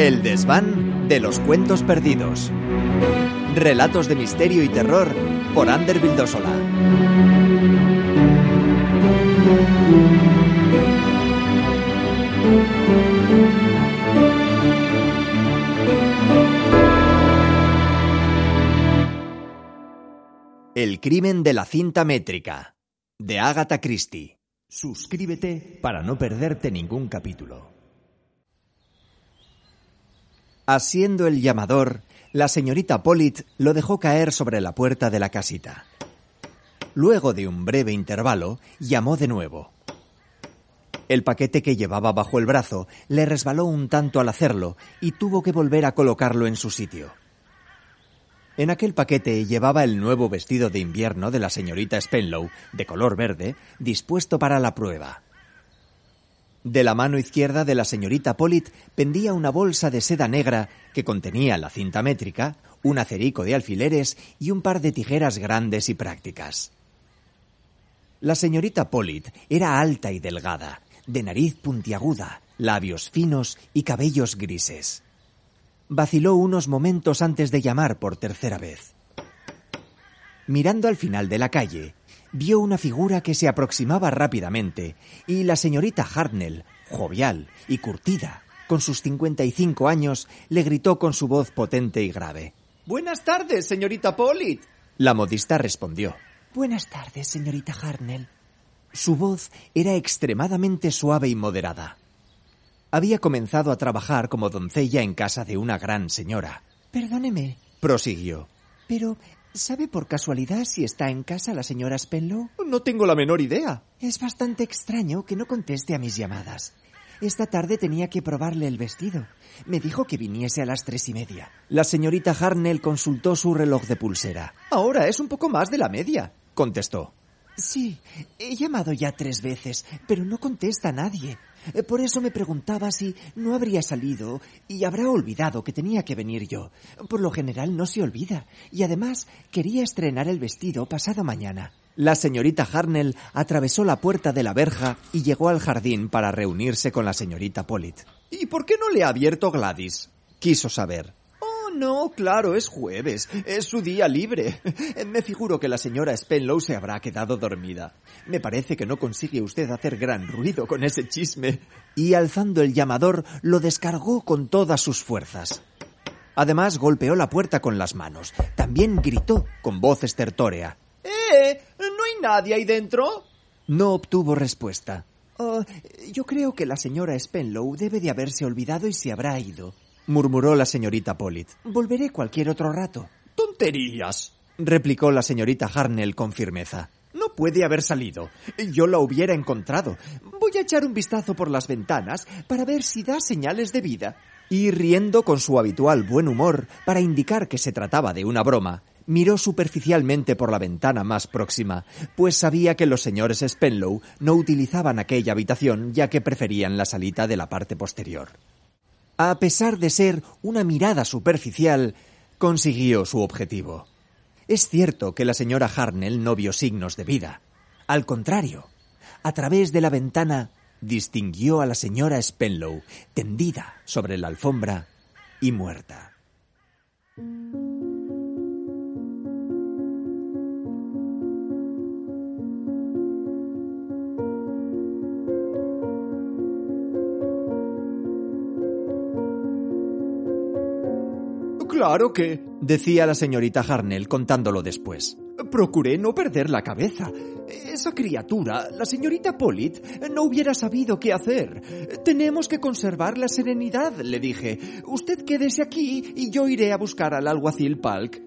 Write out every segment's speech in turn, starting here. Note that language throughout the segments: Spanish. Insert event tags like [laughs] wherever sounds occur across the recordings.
El desván de los cuentos perdidos. Relatos de misterio y terror por Ander Vildósola. El crimen de la cinta métrica de Agatha Christie. Suscríbete para no perderte ningún capítulo. Asiendo el llamador, la señorita Pollitt lo dejó caer sobre la puerta de la casita. Luego de un breve intervalo, llamó de nuevo. El paquete que llevaba bajo el brazo le resbaló un tanto al hacerlo y tuvo que volver a colocarlo en su sitio. En aquel paquete llevaba el nuevo vestido de invierno de la señorita Spenlow, de color verde, dispuesto para la prueba. De la mano izquierda de la señorita Pollitt pendía una bolsa de seda negra que contenía la cinta métrica, un acerico de alfileres y un par de tijeras grandes y prácticas. La señorita Pollitt era alta y delgada, de nariz puntiaguda, labios finos y cabellos grises. Vaciló unos momentos antes de llamar por tercera vez. Mirando al final de la calle, vio una figura que se aproximaba rápidamente y la señorita Hartnell, jovial y curtida, con sus 55 años, le gritó con su voz potente y grave. Buenas tardes, señorita Pollitt. La modista respondió. Buenas tardes, señorita Hartnell. Su voz era extremadamente suave y moderada. Había comenzado a trabajar como doncella en casa de una gran señora. Perdóneme, Prosiguió. pero ¿sabe por casualidad si está en casa la señora Spenlow? No tengo la menor idea. Es bastante extraño que no conteste a mis llamadas. Esta tarde tenía que probarle el vestido. Me dijo que viniese a las tres y media. La señorita Harnell consultó su reloj de pulsera. Ahora es un poco más de la media. Contestó. Sí, he llamado ya tres veces, pero no contesta nadie. Eh, Por eso me preguntaba si no habría salido y habrá olvidado que tenía que venir yo. Por lo general no se olvida. Y además quería estrenar el vestido pasado mañana. La señorita Harnell atravesó la puerta de la verja y llegó al jardín para reunirse con la señorita Pollitt. ¿Y por qué no le ha abierto Gladys? Quiso saber. No, claro, es jueves. Es su día libre. [laughs] Me figuro que la señora Spenlow se habrá quedado dormida. Me parece que no consigue usted hacer gran ruido con ese chisme. Y alzando el llamador, lo descargó con todas sus fuerzas. Además, golpeó la puerta con las manos. También gritó con voz estertórea. ¡Eh! ¿No hay nadie ahí dentro? No obtuvo respuesta. Oh, yo creo que la señora Spenlow debe de haberse olvidado y se habrá ido. Murmuró la señorita Pollitt. Volveré cualquier otro rato. ¡Tonterías! replicó la señorita Harnell con firmeza. No puede haber salido. Yo la hubiera encontrado. Voy a echar un vistazo por las ventanas para ver si da señales de vida. Y riendo con su habitual buen humor para indicar que se trataba de una broma, miró superficialmente por la ventana más próxima, pues sabía que los señores Spenlow no utilizaban aquella habitación ya que preferían la salita de la parte posterior. A pesar de ser una mirada superficial, consiguió su objetivo. Es cierto que la señora Harnell no vio signos de vida. Al contrario, a través de la ventana distinguió a la señora Spenlow tendida sobre la alfombra y muerta. Claro que... Decía la señorita Harnell contándolo después. Procuré no perder la cabeza. Esa criatura, la señorita Polit, no hubiera sabido qué hacer. Tenemos que conservar la serenidad, le dije. Usted quédese aquí y yo iré a buscar al alguacil Palk.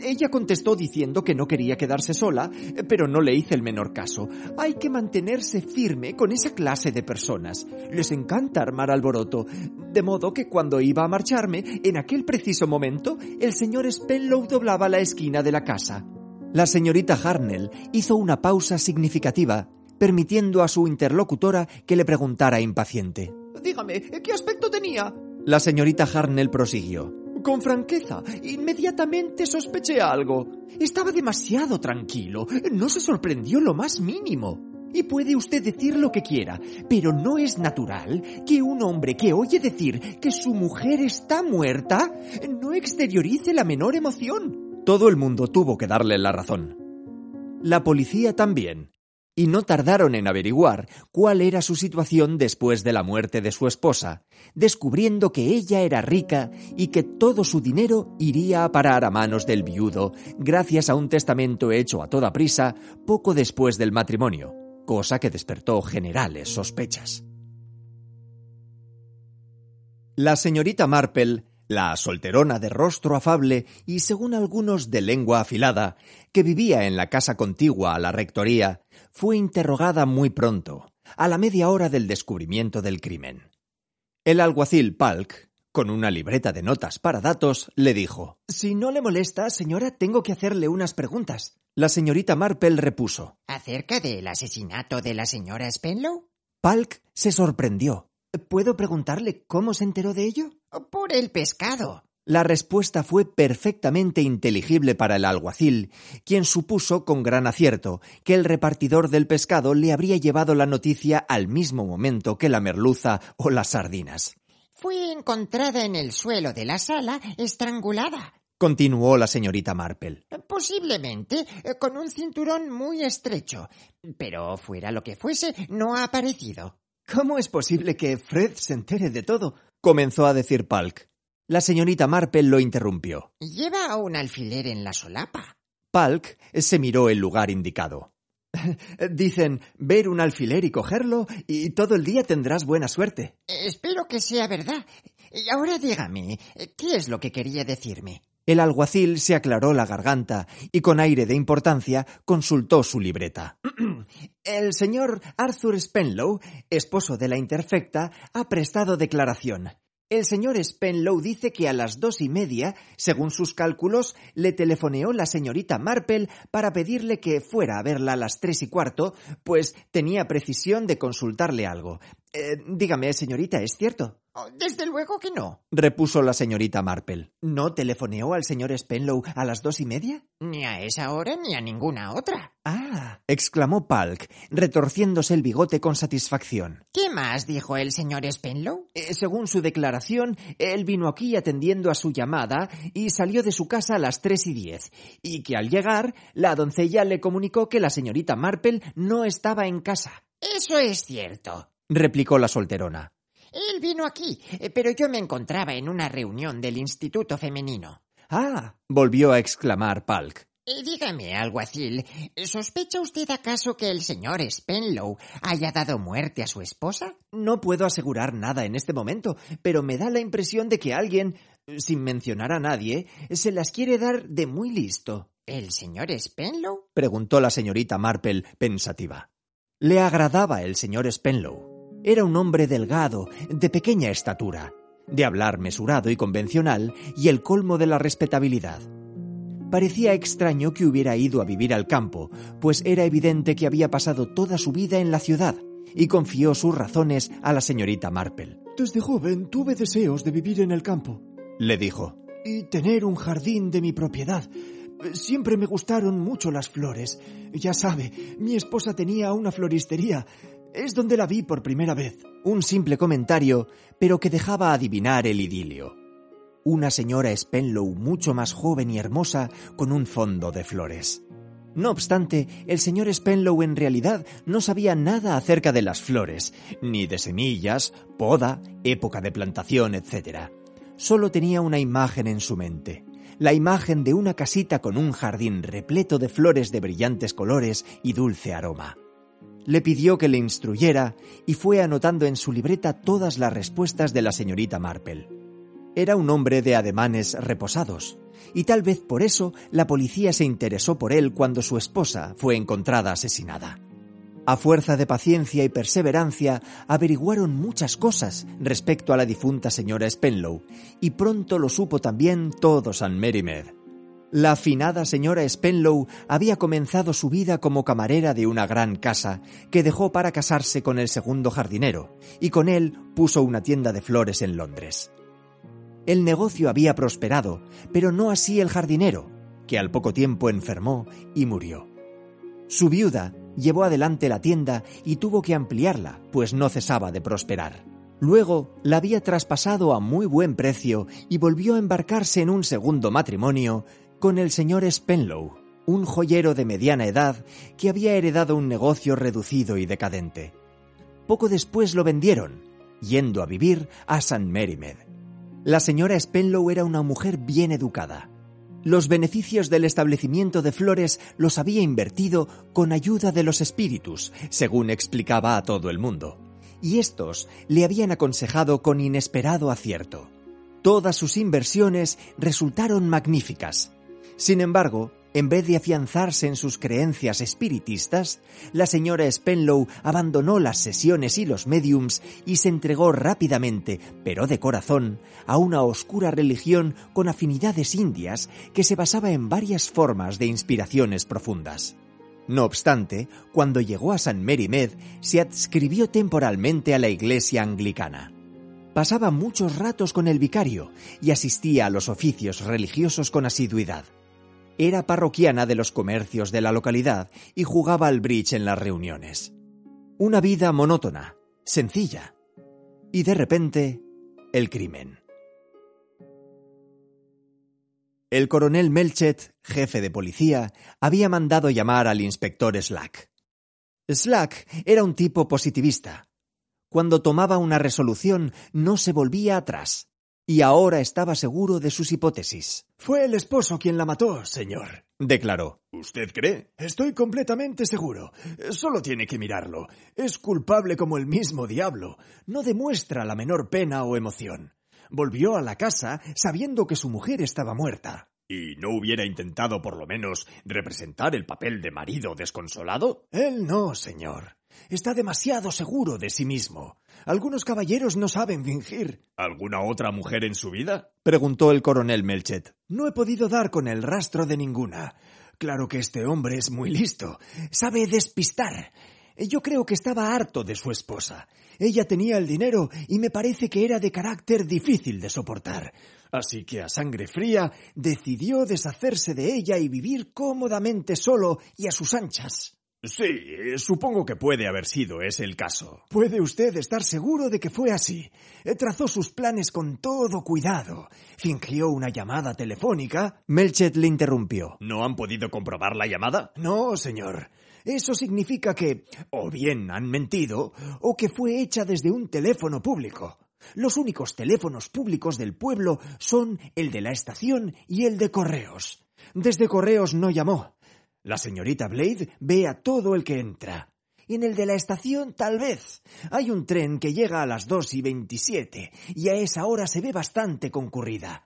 Ella contestó diciendo que no quería quedarse sola, pero no le hice el menor caso. Hay que mantenerse firme con esa clase de personas. Les encanta armar alboroto. De modo que cuando iba a marcharme, en aquel preciso momento, el señor Spenlow doblaba la esquina de la casa. La señorita Harnell hizo una pausa significativa, permitiendo a su interlocutora que le preguntara impaciente. Dígame, ¿qué aspecto tenía? La señorita Harnell prosiguió. Con franqueza, inmediatamente sospeché algo. Estaba demasiado tranquilo, no se sorprendió lo más mínimo. Y puede usted decir lo que quiera, pero no es natural que un hombre que oye decir que su mujer está muerta no exteriorice la menor emoción. Todo el mundo tuvo que darle la razón. La policía también. Y no tardaron en averiguar cuál era su situación después de la muerte de su esposa, descubriendo que ella era rica y que todo su dinero iría a parar a manos del viudo gracias a un testamento hecho a toda prisa poco después del matrimonio, cosa que despertó generales sospechas. La señorita Marple la solterona de rostro afable y, según algunos, de lengua afilada, que vivía en la casa contigua a la rectoría, fue interrogada muy pronto, a la media hora del descubrimiento del crimen. El alguacil Palk, con una libreta de notas para datos, le dijo Si no le molesta, señora, tengo que hacerle unas preguntas. La señorita Marple repuso ¿Acerca del asesinato de la señora Spenlow? Palk se sorprendió. ¿Puedo preguntarle cómo se enteró de ello? Por el pescado. La respuesta fue perfectamente inteligible para el alguacil, quien supuso con gran acierto que el repartidor del pescado le habría llevado la noticia al mismo momento que la merluza o las sardinas. Fue encontrada en el suelo de la sala, estrangulada. Continuó la señorita Marple. Posiblemente eh, con un cinturón muy estrecho. Pero fuera lo que fuese, no ha aparecido. ¿Cómo es posible que Fred se entere de todo? comenzó a decir Palk. La señorita Marple lo interrumpió. Lleva un alfiler en la solapa. Palk se miró el lugar indicado. [laughs] Dicen ver un alfiler y cogerlo y todo el día tendrás buena suerte. Espero que sea verdad. Y ahora dígame, ¿qué es lo que quería decirme? El alguacil se aclaró la garganta y con aire de importancia consultó su libreta. [clears throat] El señor Arthur Spenlow, esposo de la interfecta, ha prestado declaración. El señor Spenlow dice que a las dos y media, según sus cálculos, le telefoneó la señorita Marple para pedirle que fuera a verla a las tres y cuarto, pues tenía precisión de consultarle algo. Eh, dígame, señorita, ¿es cierto? Oh, desde luego que no, repuso la señorita Marple. ¿No telefoneó al señor Spenlow a las dos y media? Ni a esa hora ni a ninguna otra. Ah, exclamó Palk, retorciéndose el bigote con satisfacción. ¿Qué más dijo el señor Spenlow? Eh, según su declaración, él vino aquí atendiendo a su llamada y salió de su casa a las tres y diez, y que al llegar, la doncella le comunicó que la señorita Marple no estaba en casa. Eso es cierto, replicó la solterona. Él vino aquí, eh, pero yo me encontraba en una reunión del Instituto Femenino. Ah, volvió a exclamar Palk. Y dígame, alguacil, ¿sospecha usted acaso que el señor Spenlow haya dado muerte a su esposa? No puedo asegurar nada en este momento, pero me da la impresión de que alguien, sin mencionar a nadie, se las quiere dar de muy listo. ¿El señor Spenlow? preguntó la señorita Marple pensativa. Le agradaba el señor Spenlow. Era un hombre delgado, de pequeña estatura, de hablar mesurado y convencional y el colmo de la respetabilidad. Parecía extraño que hubiera ido a vivir al campo, pues era evidente que había pasado toda su vida en la ciudad, y confió sus razones a la señorita Marple. Desde joven tuve deseos de vivir en el campo, le dijo. Y tener un jardín de mi propiedad. Siempre me gustaron mucho las flores. Ya sabe, mi esposa tenía una floristería es donde la vi por primera vez. Un simple comentario, pero que dejaba adivinar el idilio. Una señora Spenlow mucho más joven y hermosa con un fondo de flores. No obstante, el señor Spenlow en realidad no sabía nada acerca de las flores, ni de semillas, poda, época de plantación, etc. Solo tenía una imagen en su mente, la imagen de una casita con un jardín repleto de flores de brillantes colores y dulce aroma. Le pidió que le instruyera y fue anotando en su libreta todas las respuestas de la señorita Marple. Era un hombre de ademanes reposados, y tal vez por eso la policía se interesó por él cuando su esposa fue encontrada asesinada. A fuerza de paciencia y perseverancia, averiguaron muchas cosas respecto a la difunta señora Spenlow, y pronto lo supo también todo San Merimed. La afinada señora Spenlow había comenzado su vida como camarera de una gran casa, que dejó para casarse con el segundo jardinero, y con él puso una tienda de flores en Londres. El negocio había prosperado, pero no así el jardinero, que al poco tiempo enfermó y murió. Su viuda llevó adelante la tienda y tuvo que ampliarla, pues no cesaba de prosperar. Luego la había traspasado a muy buen precio y volvió a embarcarse en un segundo matrimonio con el señor Spenlow, un joyero de mediana edad que había heredado un negocio reducido y decadente. Poco después lo vendieron, yendo a vivir a San Merimed. La señora Spenlow era una mujer bien educada. Los beneficios del establecimiento de flores los había invertido con ayuda de los espíritus, según explicaba a todo el mundo. Y estos le habían aconsejado con inesperado acierto. Todas sus inversiones resultaron magníficas. Sin embargo, en vez de afianzarse en sus creencias espiritistas, la señora Spenlow abandonó las sesiones y los mediums y se entregó rápidamente, pero de corazón, a una oscura religión con afinidades indias que se basaba en varias formas de inspiraciones profundas. No obstante, cuando llegó a San Mary se adscribió temporalmente a la iglesia anglicana. Pasaba muchos ratos con el vicario y asistía a los oficios religiosos con asiduidad. Era parroquiana de los comercios de la localidad y jugaba al bridge en las reuniones. Una vida monótona, sencilla. Y de repente, el crimen. El coronel Melchet, jefe de policía, había mandado llamar al inspector Slack. Slack era un tipo positivista. Cuando tomaba una resolución no se volvía atrás y ahora estaba seguro de sus hipótesis. Fue el esposo quien la mató, señor, declaró. ¿Usted cree? Estoy completamente seguro. Solo tiene que mirarlo. Es culpable como el mismo diablo. No demuestra la menor pena o emoción. Volvió a la casa sabiendo que su mujer estaba muerta. ¿Y no hubiera intentado por lo menos representar el papel de marido desconsolado? Él no, señor. Está demasiado seguro de sí mismo. Algunos caballeros no saben fingir. ¿Alguna otra mujer en su vida? preguntó el coronel Melchet. No he podido dar con el rastro de ninguna. Claro que este hombre es muy listo. Sabe despistar. Yo creo que estaba harto de su esposa. Ella tenía el dinero y me parece que era de carácter difícil de soportar. Así que a sangre fría decidió deshacerse de ella y vivir cómodamente solo y a sus anchas. Sí, supongo que puede haber sido ese el caso. Puede usted estar seguro de que fue así. Trazó sus planes con todo cuidado. Fingió una llamada telefónica. Melchet le interrumpió. ¿No han podido comprobar la llamada? No, señor. Eso significa que o bien han mentido o que fue hecha desde un teléfono público. Los únicos teléfonos públicos del pueblo son el de la estación y el de correos. Desde correos no llamó. La señorita Blade ve a todo el que entra. Y en el de la estación, tal vez. Hay un tren que llega a las dos y veintisiete, y a esa hora se ve bastante concurrida.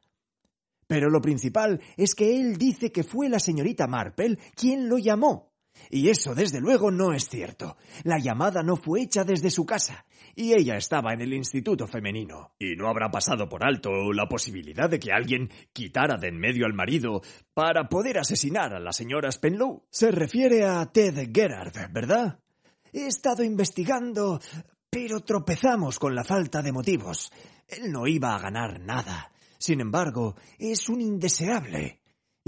Pero lo principal es que él dice que fue la señorita Marple quien lo llamó. Y eso, desde luego, no es cierto. La llamada no fue hecha desde su casa, y ella estaba en el instituto femenino. ¿Y no habrá pasado por alto la posibilidad de que alguien quitara de en medio al marido para poder asesinar a la señora Spenlow? Se refiere a Ted Gerard, ¿verdad? He estado investigando, pero tropezamos con la falta de motivos. Él no iba a ganar nada. Sin embargo, es un indeseable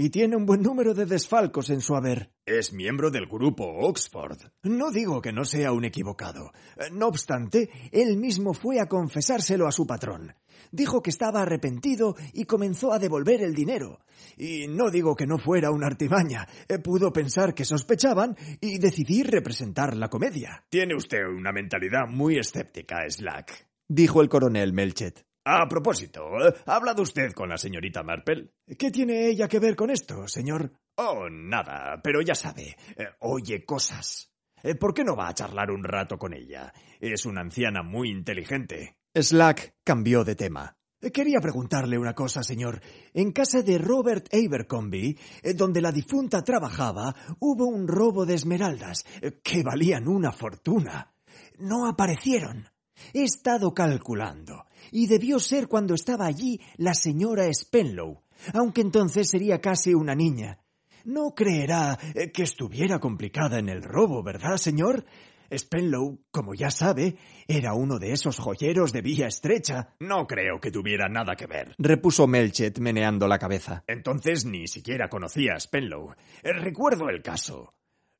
y tiene un buen número de desfalcos en su haber. Es miembro del grupo Oxford. No digo que no sea un equivocado. No obstante, él mismo fue a confesárselo a su patrón. Dijo que estaba arrepentido y comenzó a devolver el dinero. Y no digo que no fuera una artimaña. Pudo pensar que sospechaban y decidir representar la comedia. Tiene usted una mentalidad muy escéptica, Slack. Dijo el coronel Melchet. A propósito, ¿ha hablado usted con la señorita Marple? ¿Qué tiene ella que ver con esto, señor? Oh, nada, pero ya sabe, eh, oye cosas. Eh, ¿Por qué no va a charlar un rato con ella? Es una anciana muy inteligente. Slack cambió de tema. Eh, quería preguntarle una cosa, señor. En casa de Robert Abercrombie, donde la difunta trabajaba, hubo un robo de esmeraldas que valían una fortuna. No aparecieron. He estado calculando, y debió ser cuando estaba allí la señora Spenlow, aunque entonces sería casi una niña. No creerá eh, que estuviera complicada en el robo, ¿verdad, señor? Spenlow, como ya sabe, era uno de esos joyeros de vía estrecha. No creo que tuviera nada que ver, repuso Melchet meneando la cabeza. Entonces ni siquiera conocía a Spenlow. Eh, recuerdo el caso.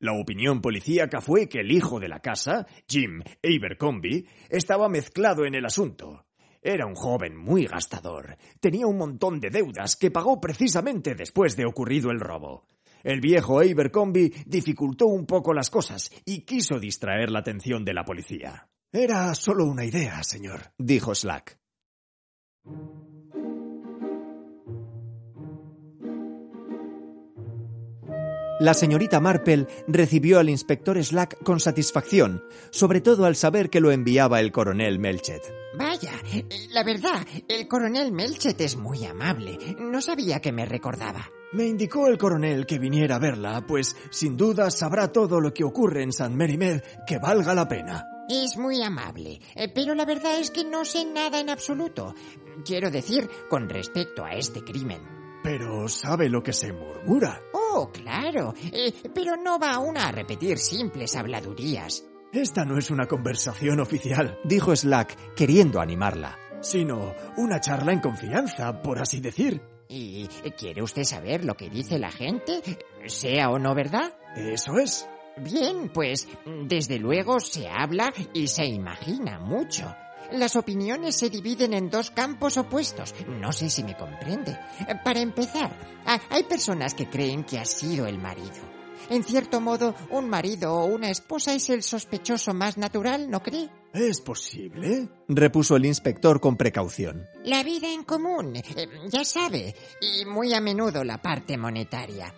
La opinión policíaca fue que el hijo de la casa, Jim Abercrombie, estaba mezclado en el asunto. Era un joven muy gastador. Tenía un montón de deudas que pagó precisamente después de ocurrido el robo. El viejo Abercrombie dificultó un poco las cosas y quiso distraer la atención de la policía. Era solo una idea, señor, dijo Slack. La señorita Marple recibió al inspector Slack con satisfacción, sobre todo al saber que lo enviaba el coronel Melchet. Vaya, la verdad, el coronel Melchet es muy amable. No sabía que me recordaba. Me indicó el coronel que viniera a verla, pues sin duda sabrá todo lo que ocurre en San Merimed que valga la pena. Es muy amable, eh, pero la verdad es que no sé nada en absoluto. Quiero decir, con respecto a este crimen. Pero sabe lo que se murmura. Oh, claro, eh, pero no va aún a repetir simples habladurías. Esta no es una conversación oficial, dijo Slack, queriendo animarla, sino una charla en confianza, por así decir. ¿Y quiere usted saber lo que dice la gente? Sea o no verdad. Eso es. Bien, pues desde luego se habla y se imagina mucho. Las opiniones se dividen en dos campos opuestos. No sé si me comprende. Para empezar, hay personas que creen que ha sido el marido. En cierto modo, un marido o una esposa es el sospechoso más natural, ¿no cree? ¿Es posible? repuso el inspector con precaución. La vida en común, eh, ya sabe, y muy a menudo la parte monetaria.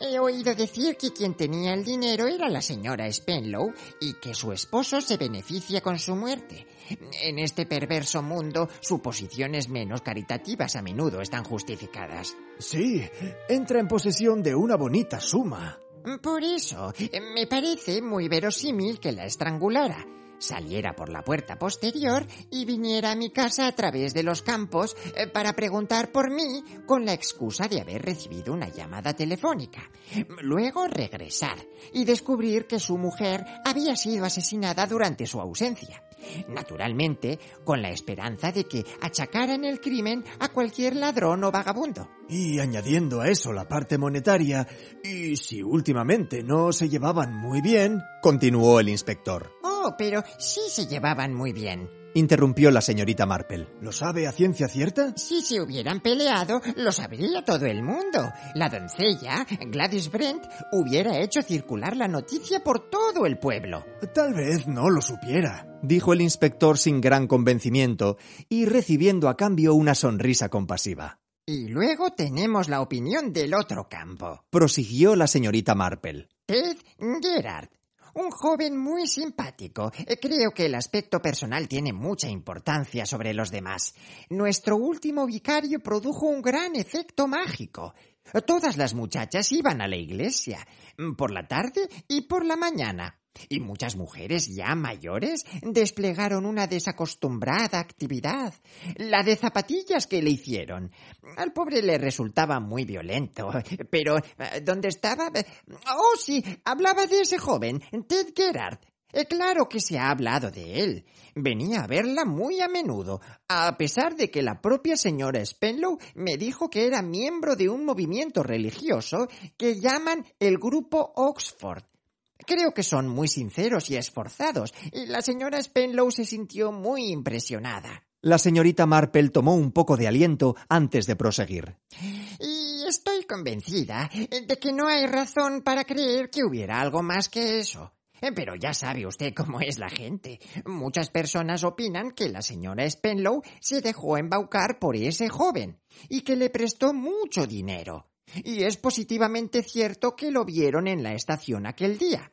He oído decir que quien tenía el dinero era la señora Spenlow y que su esposo se beneficia con su muerte. En este perverso mundo, suposiciones menos caritativas a menudo están justificadas. Sí, entra en posesión de una bonita suma. Por eso, me parece muy verosímil que la estrangulara saliera por la puerta posterior y viniera a mi casa a través de los campos eh, para preguntar por mí con la excusa de haber recibido una llamada telefónica. Luego regresar y descubrir que su mujer había sido asesinada durante su ausencia. Naturalmente, con la esperanza de que achacaran el crimen a cualquier ladrón o vagabundo. Y añadiendo a eso la parte monetaria, y si últimamente no se llevaban muy bien, continuó el inspector. Oh, pero sí se llevaban muy bien interrumpió la señorita Marple. ¿Lo sabe a ciencia cierta? Si se hubieran peleado, lo sabría todo el mundo. La doncella, Gladys Brent, hubiera hecho circular la noticia por todo el pueblo. Tal vez no lo supiera, dijo el inspector sin gran convencimiento y recibiendo a cambio una sonrisa compasiva. Y luego tenemos la opinión del otro campo, prosiguió la señorita Marple. Ted Gerard, un joven muy simpático. Eh, creo que el aspecto personal tiene mucha importancia sobre los demás. Nuestro último vicario produjo un gran efecto mágico. Todas las muchachas iban a la iglesia, mm, por la tarde y por la mañana. Y muchas mujeres ya mayores desplegaron una desacostumbrada actividad, la de zapatillas que le hicieron. Al pobre le resultaba muy violento, pero eh, ¿dónde estaba? Oh, sí, hablaba de ese joven, Ted Gerard. Eh, claro que se ha hablado de él. Venía a verla muy a menudo, a pesar de que la propia señora Spenlow me dijo que era miembro de un movimiento religioso que llaman el Grupo Oxford Creo que son muy sinceros y esforzados, y la señora Spenlow se sintió muy impresionada. La señorita Marple tomó un poco de aliento antes de proseguir. Y estoy convencida de que no hay razón para creer que hubiera algo más que eso. Pero ya sabe usted cómo es la gente. Muchas personas opinan que la señora Spenlow se dejó embaucar por ese joven y que le prestó mucho dinero. Y es positivamente cierto que lo vieron en la estación aquel día,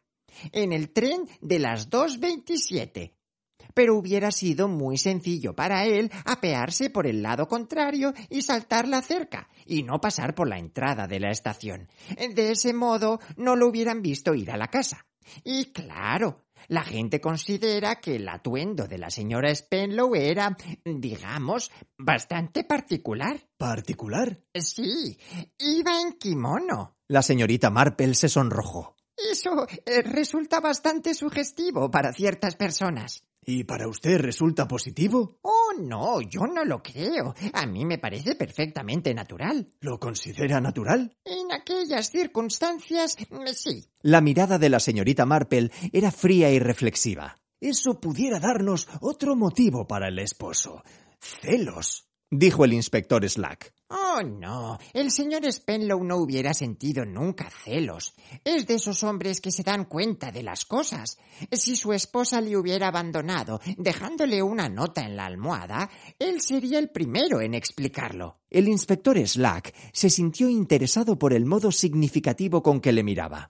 en el tren de las 2.27. Pero hubiera sido muy sencillo para él apearse por el lado contrario y saltar la cerca, y no pasar por la entrada de la estación. De ese modo no lo hubieran visto ir a la casa. Y claro, la gente considera que el atuendo de la señora Spenlow era, digamos, bastante particular. ¿Particular? Sí, iba en kimono. La señorita Marple se sonrojó. Eso eh, resulta bastante sugestivo para ciertas personas. ¿Y para usted resulta positivo? Oh, no, yo no lo creo. A mí me parece perfectamente natural. ¿Lo considera natural? En aquellas circunstancias, mm, sí. La mirada de la señorita Marple era fría y reflexiva. Eso pudiera darnos otro motivo para el esposo. Celos dijo el inspector Slack. Oh, no. El señor Spenlow no hubiera sentido nunca celos. Es de esos hombres que se dan cuenta de las cosas. Si su esposa le hubiera abandonado, dejándole una nota en la almohada, él sería el primero en explicarlo. El inspector Slack se sintió interesado por el modo significativo con que le miraba.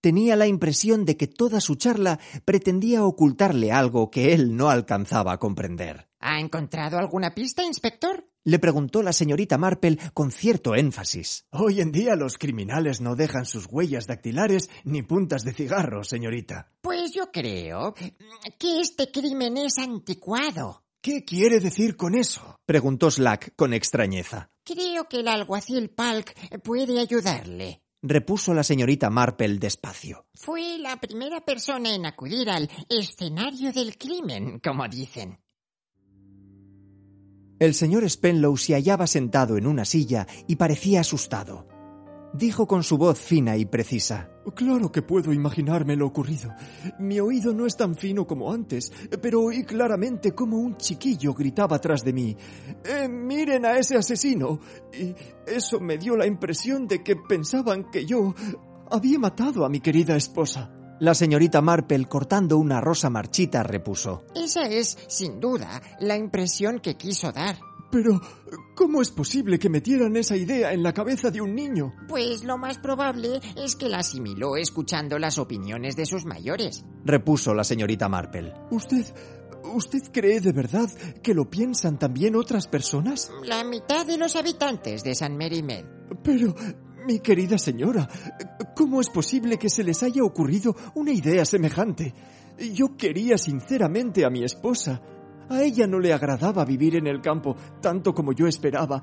Tenía la impresión de que toda su charla pretendía ocultarle algo que él no alcanzaba a comprender. ¿Ha encontrado alguna pista, inspector? Le preguntó la señorita Marple con cierto énfasis. Hoy en día los criminales no dejan sus huellas dactilares ni puntas de cigarro, señorita. Pues yo creo que este crimen es anticuado. ¿Qué quiere decir con eso? preguntó Slack con extrañeza. Creo que el alguacil Palk puede ayudarle repuso la señorita Marple despacio. Fue la primera persona en acudir al escenario del crimen, como dicen. El señor Spenlow se hallaba sentado en una silla y parecía asustado. Dijo con su voz fina y precisa. Claro que puedo imaginarme lo ocurrido. Mi oído no es tan fino como antes, pero oí claramente como un chiquillo gritaba tras de mí. Eh, miren a ese asesino. Y eso me dio la impresión de que pensaban que yo había matado a mi querida esposa. La señorita Marple, cortando una rosa marchita, repuso. Esa es, sin duda, la impresión que quiso dar. Pero, ¿cómo es posible que metieran esa idea en la cabeza de un niño? Pues lo más probable es que la asimiló escuchando las opiniones de sus mayores. Repuso la señorita Marple. ¿Usted... ¿Usted cree de verdad que lo piensan también otras personas? La mitad de los habitantes de San Mary Med. Pero, mi querida señora, ¿cómo es posible que se les haya ocurrido una idea semejante? Yo quería sinceramente a mi esposa. A ella no le agradaba vivir en el campo tanto como yo esperaba,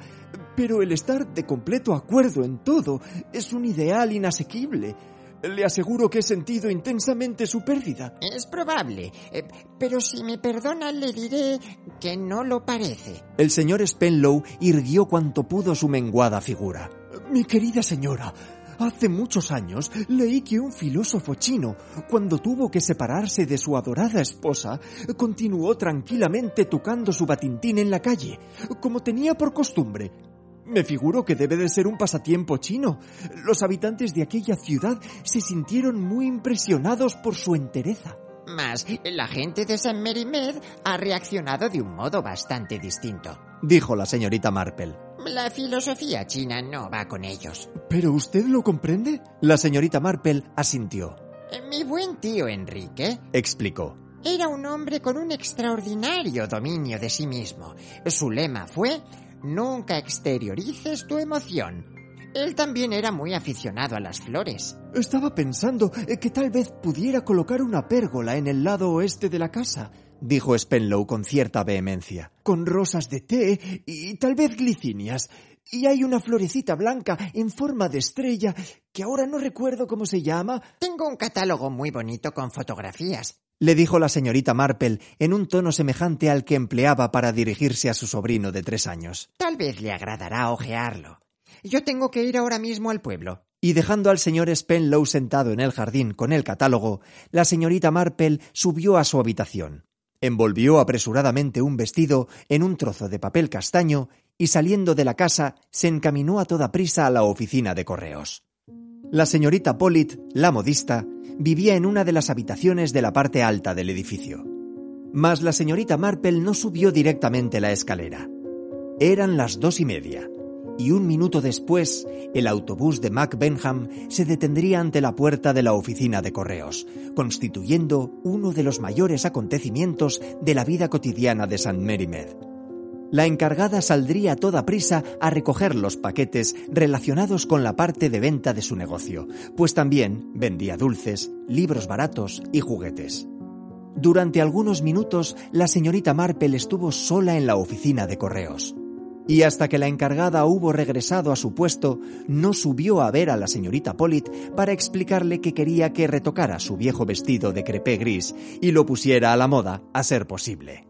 pero el estar de completo acuerdo en todo es un ideal inasequible. Le aseguro que he sentido intensamente su pérdida. Es probable, eh, pero si me perdona le diré que no lo parece. El señor Spenlow irguió cuanto pudo su menguada figura. Mi querida señora, Hace muchos años leí que un filósofo chino, cuando tuvo que separarse de su adorada esposa, continuó tranquilamente tocando su batintín en la calle, como tenía por costumbre. Me figuro que debe de ser un pasatiempo chino. Los habitantes de aquella ciudad se sintieron muy impresionados por su entereza. Mas la gente de San Merimed ha reaccionado de un modo bastante distinto, dijo la señorita Marple. La filosofía china no va con ellos. ¿Pero usted lo comprende? La señorita Marple asintió. Mi buen tío Enrique, explicó, era un hombre con un extraordinario dominio de sí mismo. Su lema fue, nunca exteriorices tu emoción. Él también era muy aficionado a las flores. Estaba pensando que tal vez pudiera colocar una pérgola en el lado oeste de la casa dijo Spenlow con cierta vehemencia. Con rosas de té y tal vez glicinias. Y hay una florecita blanca en forma de estrella que ahora no recuerdo cómo se llama. Tengo un catálogo muy bonito con fotografías. Le dijo la señorita Marple en un tono semejante al que empleaba para dirigirse a su sobrino de tres años. Tal vez le agradará ojearlo. Yo tengo que ir ahora mismo al pueblo. Y dejando al señor Spenlow sentado en el jardín con el catálogo, la señorita Marple subió a su habitación. Envolvió apresuradamente un vestido en un trozo de papel castaño y saliendo de la casa se encaminó a toda prisa a la oficina de correos. La señorita Pollitt, la modista, vivía en una de las habitaciones de la parte alta del edificio. Mas la señorita Marple no subió directamente la escalera. Eran las dos y media, y un minuto después, el autobús de Mac Benham se detendría ante la puerta de la oficina de correos, constituyendo uno de los mayores acontecimientos de la vida cotidiana de St. Mary Med. La encargada saldría a toda prisa a recoger los paquetes relacionados con la parte de venta de su negocio, pues también vendía dulces, libros baratos y juguetes. Durante algunos minutos, la señorita Marple estuvo sola en la oficina de correos. Y hasta que la encargada hubo regresado a su puesto, no subió a ver a la señorita Pollitt para explicarle que quería que retocara su viejo vestido de crepé gris y lo pusiera a la moda, a ser posible.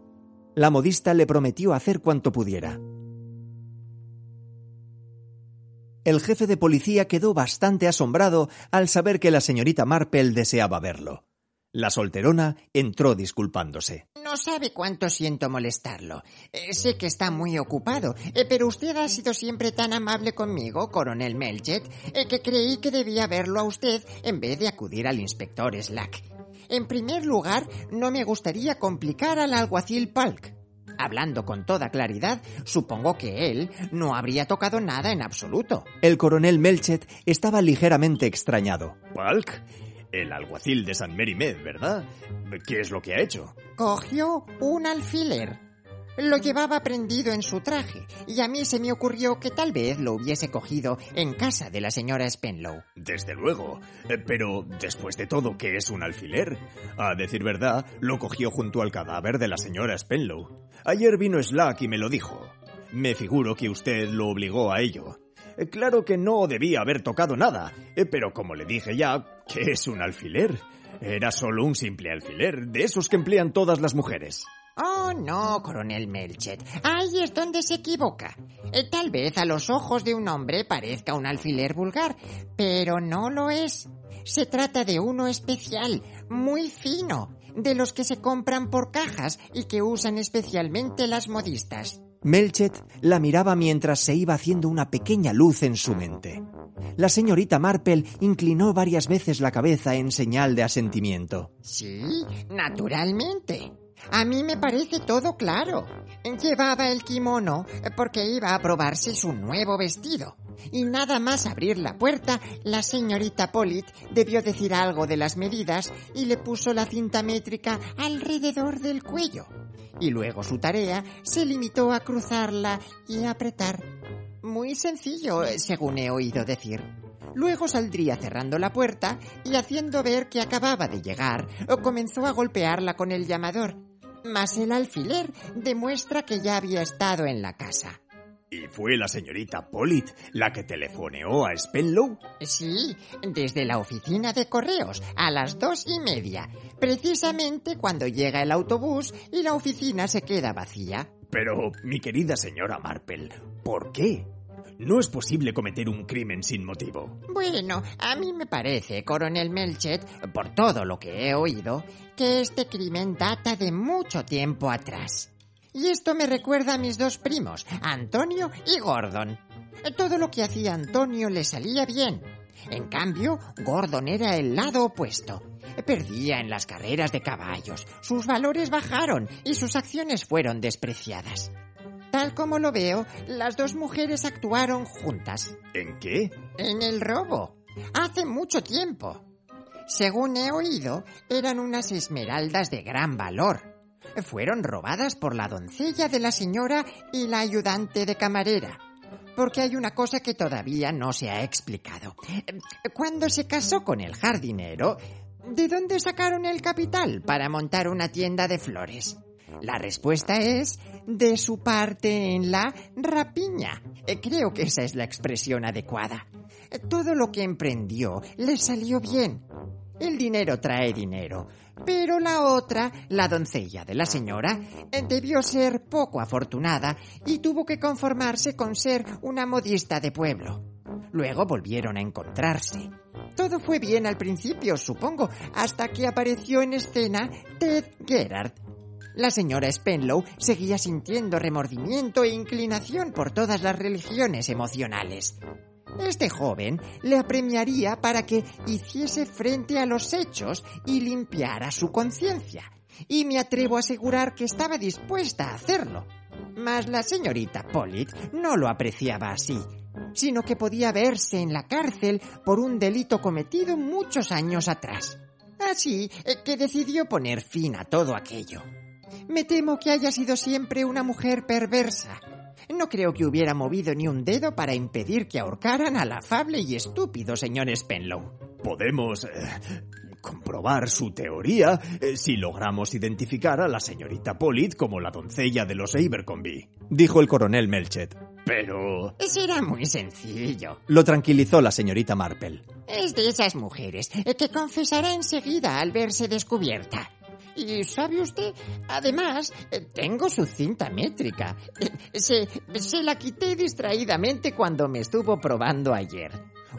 La modista le prometió hacer cuanto pudiera. El jefe de policía quedó bastante asombrado al saber que la señorita Marple deseaba verlo. La solterona entró disculpándose. No sabe cuánto siento molestarlo. Eh, sé que está muy ocupado, eh, pero usted ha sido siempre tan amable conmigo, coronel Melchet, eh, que creí que debía verlo a usted en vez de acudir al inspector Slack. En primer lugar, no me gustaría complicar al alguacil Palk. Hablando con toda claridad, supongo que él no habría tocado nada en absoluto. El coronel Melchet estaba ligeramente extrañado. ¿Palk? El alguacil de San Mary Med, ¿verdad? ¿Qué es lo que ha hecho? Cogió un alfiler. Lo llevaba prendido en su traje, y a mí se me ocurrió que tal vez lo hubiese cogido en casa de la señora Spenlow. Desde luego. Eh, Pero, después de todo, ¿qué es un alfiler? A decir verdad, lo cogió junto al cadáver de la señora Spenlow. Ayer vino Slack y me lo dijo. Me figuro que usted lo obligó a ello. Eh, Claro que no debía haber tocado nada, eh, pero como le dije ya, ¿qué es un alfiler? Era solo un simple alfiler, de esos que emplean todas las mujeres. Oh, no, coronel Melchet. Ahí es donde se equivoca. Eh, tal vez a los ojos de un hombre parezca un alfiler vulgar, pero no lo es. Se trata de uno especial, muy fino, de los que se compran por cajas y que usan especialmente las modistas. Melchet la miraba mientras se iba haciendo una pequeña luz en su mente. La señorita Marple inclinó varias veces la cabeza en señal de asentimiento. Sí, naturalmente. A mí me parece todo claro. Llevaba el kimono porque iba a probarse su nuevo vestido. Y nada más abrir la puerta, la señorita Pollitt debió decir algo de las medidas y le puso la cinta métrica alrededor del cuello. Y luego su tarea se limitó a cruzarla y apretar. Muy sencillo, según he oído decir. Luego saldría cerrando la puerta y haciendo ver que acababa de llegar, comenzó a golpearla con el llamador. Mas el alfiler demuestra que ya había estado en la casa. ¿Y fue la señorita Pollitt la que telefoneó a Spenlow? Sí, desde la oficina de correos, a las dos y media, precisamente cuando llega el autobús y la oficina se queda vacía. Pero, mi querida señora Marple, ¿por qué? No es posible cometer un crimen sin motivo. Bueno, a mí me parece, coronel Melchet, por todo lo que he oído, que este crimen data de mucho tiempo atrás. Y esto me recuerda a mis dos primos, Antonio y Gordon. Todo lo que hacía Antonio le salía bien. En cambio, Gordon era el lado opuesto. Perdía en las carreras de caballos, sus valores bajaron y sus acciones fueron despreciadas. Tal como lo veo, las dos mujeres actuaron juntas. ¿En qué? En el robo. Hace mucho tiempo. Según he oído, eran unas esmeraldas de gran valor. Fueron robadas por la doncella de la señora y la ayudante de camarera. Porque hay una cosa que todavía no se ha explicado. Cuando se casó con el jardinero, ¿de dónde sacaron el capital para montar una tienda de flores? La respuesta es de su parte en la rapiña. Eh, Creo que esa es la expresión adecuada. Eh, Todo lo que emprendió le salió bien. El dinero trae dinero. Pero la otra, la doncella de la señora, eh, debió ser poco afortunada y tuvo que conformarse con ser una modista de pueblo. Luego volvieron a encontrarse. Todo fue bien al principio, supongo, hasta que apareció en escena Ted Gerard. La señora Spenlow seguía sintiendo remordimiento e inclinación por todas las religiones emocionales. Este joven le apremiaría para que hiciese frente a los hechos y limpiara su conciencia. Y me atrevo a asegurar que estaba dispuesta a hacerlo. Mas la señorita Pollitt no lo apreciaba así, sino que podía verse en la cárcel por un delito cometido muchos años atrás. Así que decidió poner fin a todo aquello. Me temo que haya sido siempre una mujer perversa. No creo que hubiera movido ni un dedo para impedir que ahorcaran al afable y estúpido señor Spenlow. Podemos eh, comprobar su teoría eh, si logramos identificar a la señorita Pollitt como la doncella de los Abercrombie, dijo el coronel Melchet. Pero... Será muy sencillo. Lo tranquilizó la señorita Marple. Es de esas mujeres que confesará enseguida al verse descubierta. Y sabe usted, además, tengo su cinta métrica. Se, se la quité distraídamente cuando me estuvo probando ayer.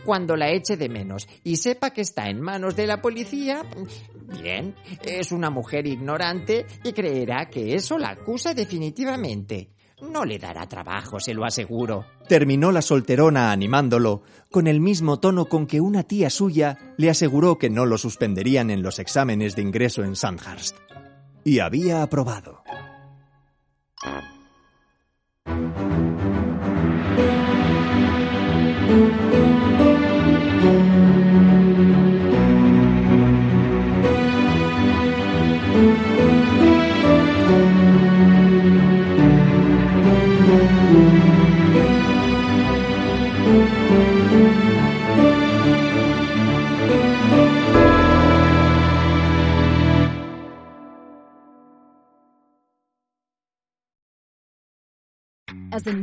Cuando la eche de menos y sepa que está en manos de la policía, bien, es una mujer ignorante y creerá que eso la acusa definitivamente. No le dará trabajo, se lo aseguro. Terminó la solterona animándolo, con el mismo tono con que una tía suya le aseguró que no lo suspenderían en los exámenes de ingreso en Sandhurst. Y había aprobado.